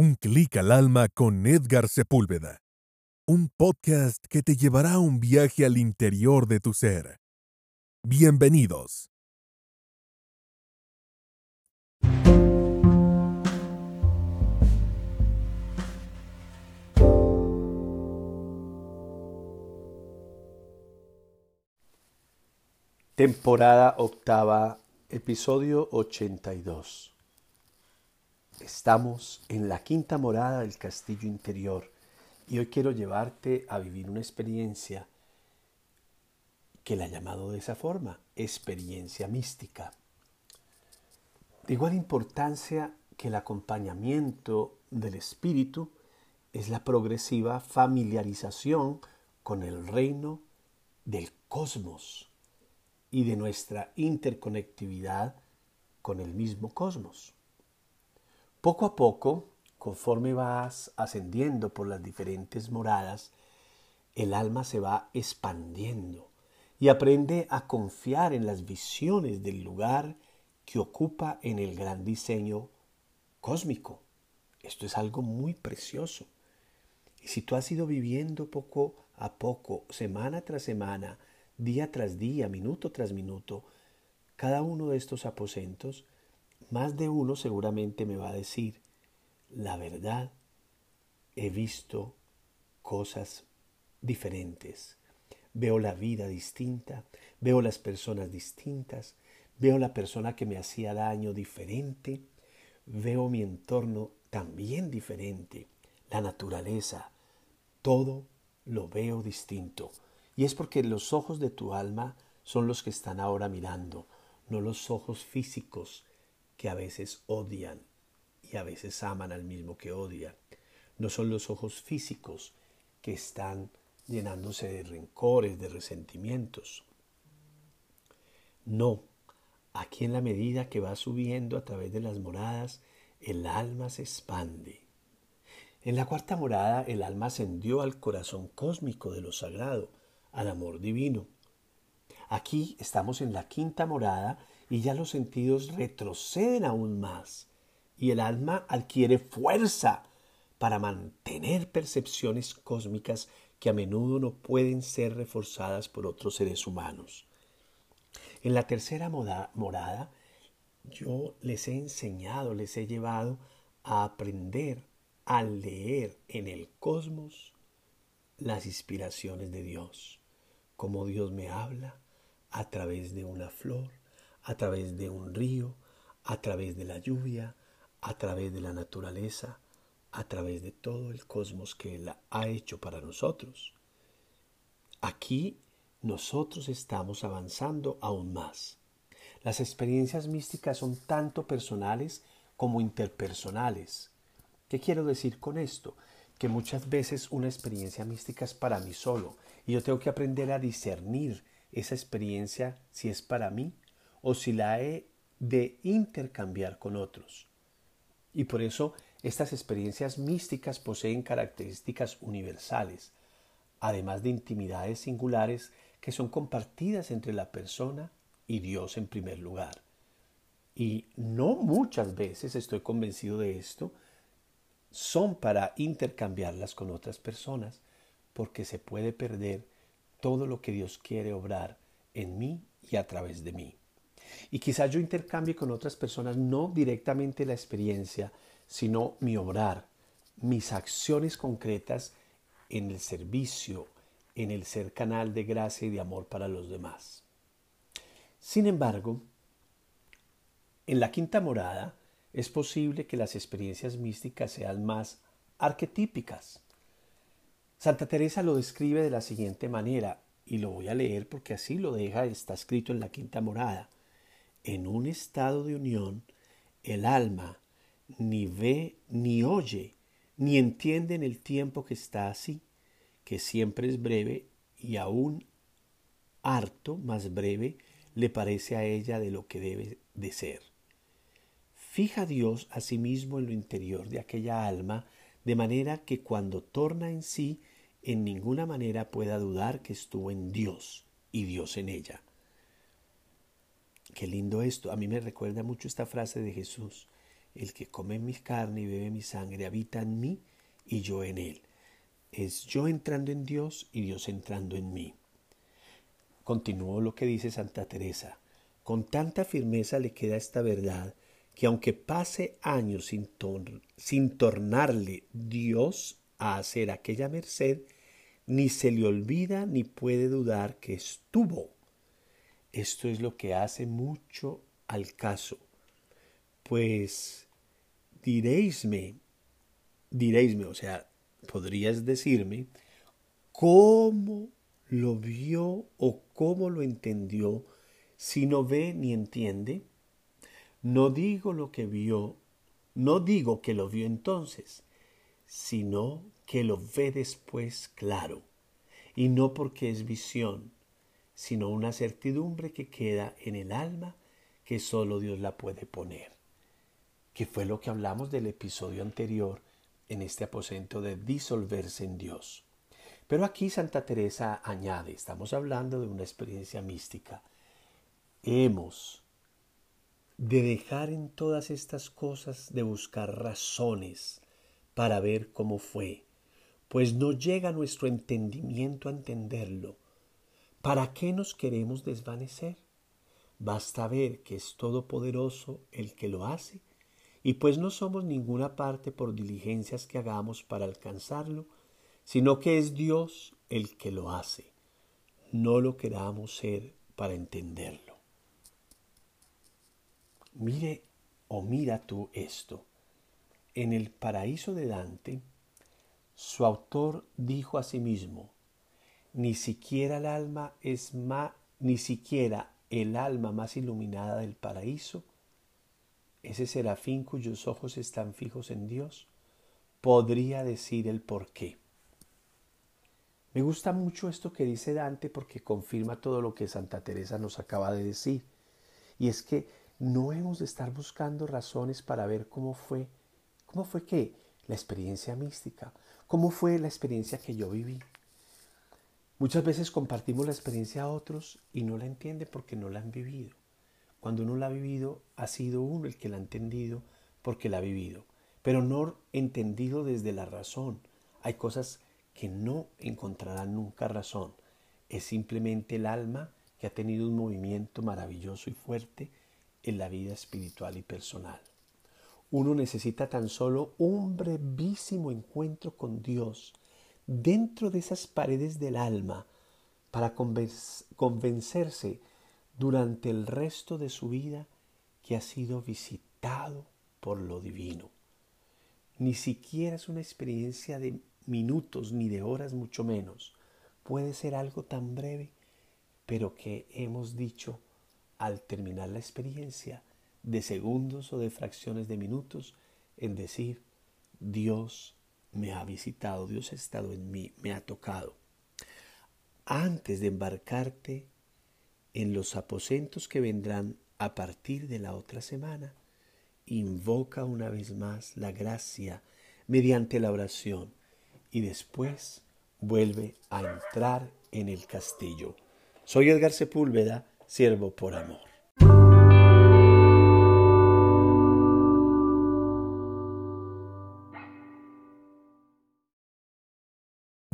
Un clic al alma con Edgar Sepúlveda. Un podcast que te llevará a un viaje al interior de tu ser. Bienvenidos. Temporada octava, episodio 82. Estamos en la quinta morada del castillo interior y hoy quiero llevarte a vivir una experiencia que la he llamado de esa forma, experiencia mística. De igual importancia que el acompañamiento del espíritu es la progresiva familiarización con el reino del cosmos y de nuestra interconectividad con el mismo cosmos. Poco a poco, conforme vas ascendiendo por las diferentes moradas, el alma se va expandiendo y aprende a confiar en las visiones del lugar que ocupa en el gran diseño cósmico. Esto es algo muy precioso. Y si tú has ido viviendo poco a poco, semana tras semana, día tras día, minuto tras minuto, cada uno de estos aposentos, más de uno seguramente me va a decir, la verdad, he visto cosas diferentes, veo la vida distinta, veo las personas distintas, veo la persona que me hacía daño diferente, veo mi entorno también diferente, la naturaleza, todo lo veo distinto. Y es porque los ojos de tu alma son los que están ahora mirando, no los ojos físicos que a veces odian y a veces aman al mismo que odian. No son los ojos físicos que están llenándose de rencores, de resentimientos. No, aquí en la medida que va subiendo a través de las moradas, el alma se expande. En la cuarta morada el alma ascendió al corazón cósmico de lo sagrado, al amor divino. Aquí estamos en la quinta morada y ya los sentidos retroceden aún más y el alma adquiere fuerza para mantener percepciones cósmicas que a menudo no pueden ser reforzadas por otros seres humanos. En la tercera morada yo les he enseñado, les he llevado a aprender a leer en el cosmos las inspiraciones de Dios cómo Dios me habla a través de una flor, a través de un río, a través de la lluvia, a través de la naturaleza, a través de todo el cosmos que Él ha hecho para nosotros. Aquí nosotros estamos avanzando aún más. Las experiencias místicas son tanto personales como interpersonales. ¿Qué quiero decir con esto? Que muchas veces una experiencia mística es para mí solo y yo tengo que aprender a discernir esa experiencia si es para mí o si la he de intercambiar con otros. Y por eso estas experiencias místicas poseen características universales, además de intimidades singulares que son compartidas entre la persona y Dios en primer lugar. Y no muchas veces, estoy convencido de esto, son para intercambiarlas con otras personas, porque se puede perder todo lo que Dios quiere obrar en mí y a través de mí. Y quizás yo intercambie con otras personas no directamente la experiencia, sino mi obrar, mis acciones concretas en el servicio, en el ser canal de gracia y de amor para los demás. Sin embargo, en la quinta morada es posible que las experiencias místicas sean más arquetípicas, Santa Teresa lo describe de la siguiente manera, y lo voy a leer porque así lo deja, está escrito en la quinta morada. En un estado de unión, el alma ni ve ni oye, ni entiende en el tiempo que está así, que siempre es breve y aún harto más breve le parece a ella de lo que debe de ser. Fija Dios a sí mismo en lo interior de aquella alma, de manera que cuando torna en sí en ninguna manera pueda dudar que estuvo en Dios y Dios en ella. Qué lindo esto. A mí me recuerda mucho esta frase de Jesús. el que come mi carne y bebe mi sangre habita en mí y yo en él. Es yo entrando en Dios y Dios entrando en mí. Continuó lo que dice Santa Teresa. Con tanta firmeza le queda esta verdad que aunque pase años sin, sin tornarle Dios a hacer aquella merced, ni se le olvida ni puede dudar que estuvo. Esto es lo que hace mucho al caso. Pues diréisme, diréisme, o sea, podrías decirme cómo lo vio o cómo lo entendió si no ve ni entiende. No digo lo que vio, no digo que lo vio entonces, sino que lo ve después claro, y no porque es visión, sino una certidumbre que queda en el alma que solo Dios la puede poner, que fue lo que hablamos del episodio anterior en este aposento de disolverse en Dios. Pero aquí Santa Teresa añade, estamos hablando de una experiencia mística, hemos de dejar en todas estas cosas de buscar razones para ver cómo fue, pues no llega nuestro entendimiento a entenderlo. ¿Para qué nos queremos desvanecer? Basta ver que es todopoderoso el que lo hace, y pues no somos ninguna parte por diligencias que hagamos para alcanzarlo, sino que es Dios el que lo hace. No lo queramos ser para entenderlo. Mire o mira tú esto. En el paraíso de Dante, su autor dijo a sí mismo, ni siquiera el alma es más, ni siquiera el alma más iluminada del paraíso, ese serafín cuyos ojos están fijos en Dios, podría decir el por qué. Me gusta mucho esto que dice Dante porque confirma todo lo que Santa Teresa nos acaba de decir. Y es que no hemos de estar buscando razones para ver cómo fue, cómo fue que la experiencia mística, ¿Cómo fue la experiencia que yo viví? Muchas veces compartimos la experiencia a otros y no la entiende porque no la han vivido. Cuando uno la ha vivido, ha sido uno el que la ha entendido porque la ha vivido, pero no entendido desde la razón. Hay cosas que no encontrarán nunca razón. Es simplemente el alma que ha tenido un movimiento maravilloso y fuerte en la vida espiritual y personal. Uno necesita tan solo un brevísimo encuentro con Dios dentro de esas paredes del alma para convencerse durante el resto de su vida que ha sido visitado por lo divino. Ni siquiera es una experiencia de minutos ni de horas mucho menos. Puede ser algo tan breve, pero que hemos dicho al terminar la experiencia, de segundos o de fracciones de minutos en decir, Dios me ha visitado, Dios ha estado en mí, me ha tocado. Antes de embarcarte en los aposentos que vendrán a partir de la otra semana, invoca una vez más la gracia mediante la oración y después vuelve a entrar en el castillo. Soy Edgar Sepúlveda, siervo por amor.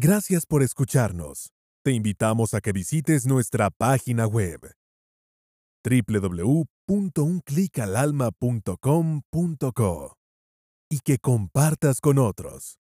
Gracias por escucharnos. Te invitamos a que visites nuestra página web www.unclicalalma.com.co y que compartas con otros.